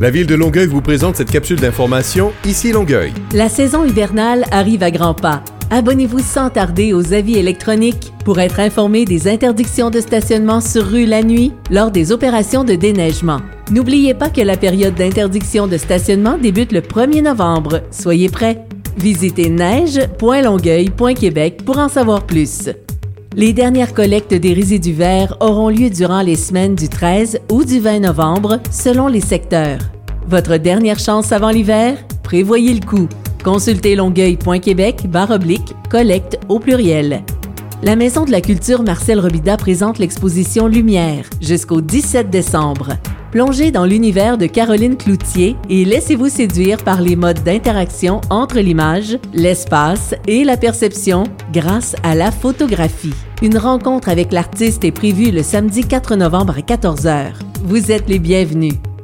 La ville de Longueuil vous présente cette capsule d'information Ici Longueuil. La saison hivernale arrive à grands pas. Abonnez-vous sans tarder aux avis électroniques pour être informé des interdictions de stationnement sur rue la nuit lors des opérations de déneigement. N'oubliez pas que la période d'interdiction de stationnement débute le 1er novembre. Soyez prêts. Visitez neige.longueuil.québec pour en savoir plus. Les dernières collectes des résidus verts auront lieu durant les semaines du 13 ou du 20 novembre, selon les secteurs. Votre dernière chance avant l'hiver? Prévoyez le coup. Consultez longueuil.québec collecte au pluriel. La Maison de la Culture Marcel Robida présente l'exposition Lumière jusqu'au 17 décembre. Plongez dans l'univers de Caroline Cloutier et laissez-vous séduire par les modes d'interaction entre l'image, l'espace et la perception grâce à la photographie. Une rencontre avec l'artiste est prévue le samedi 4 novembre à 14h. Vous êtes les bienvenus.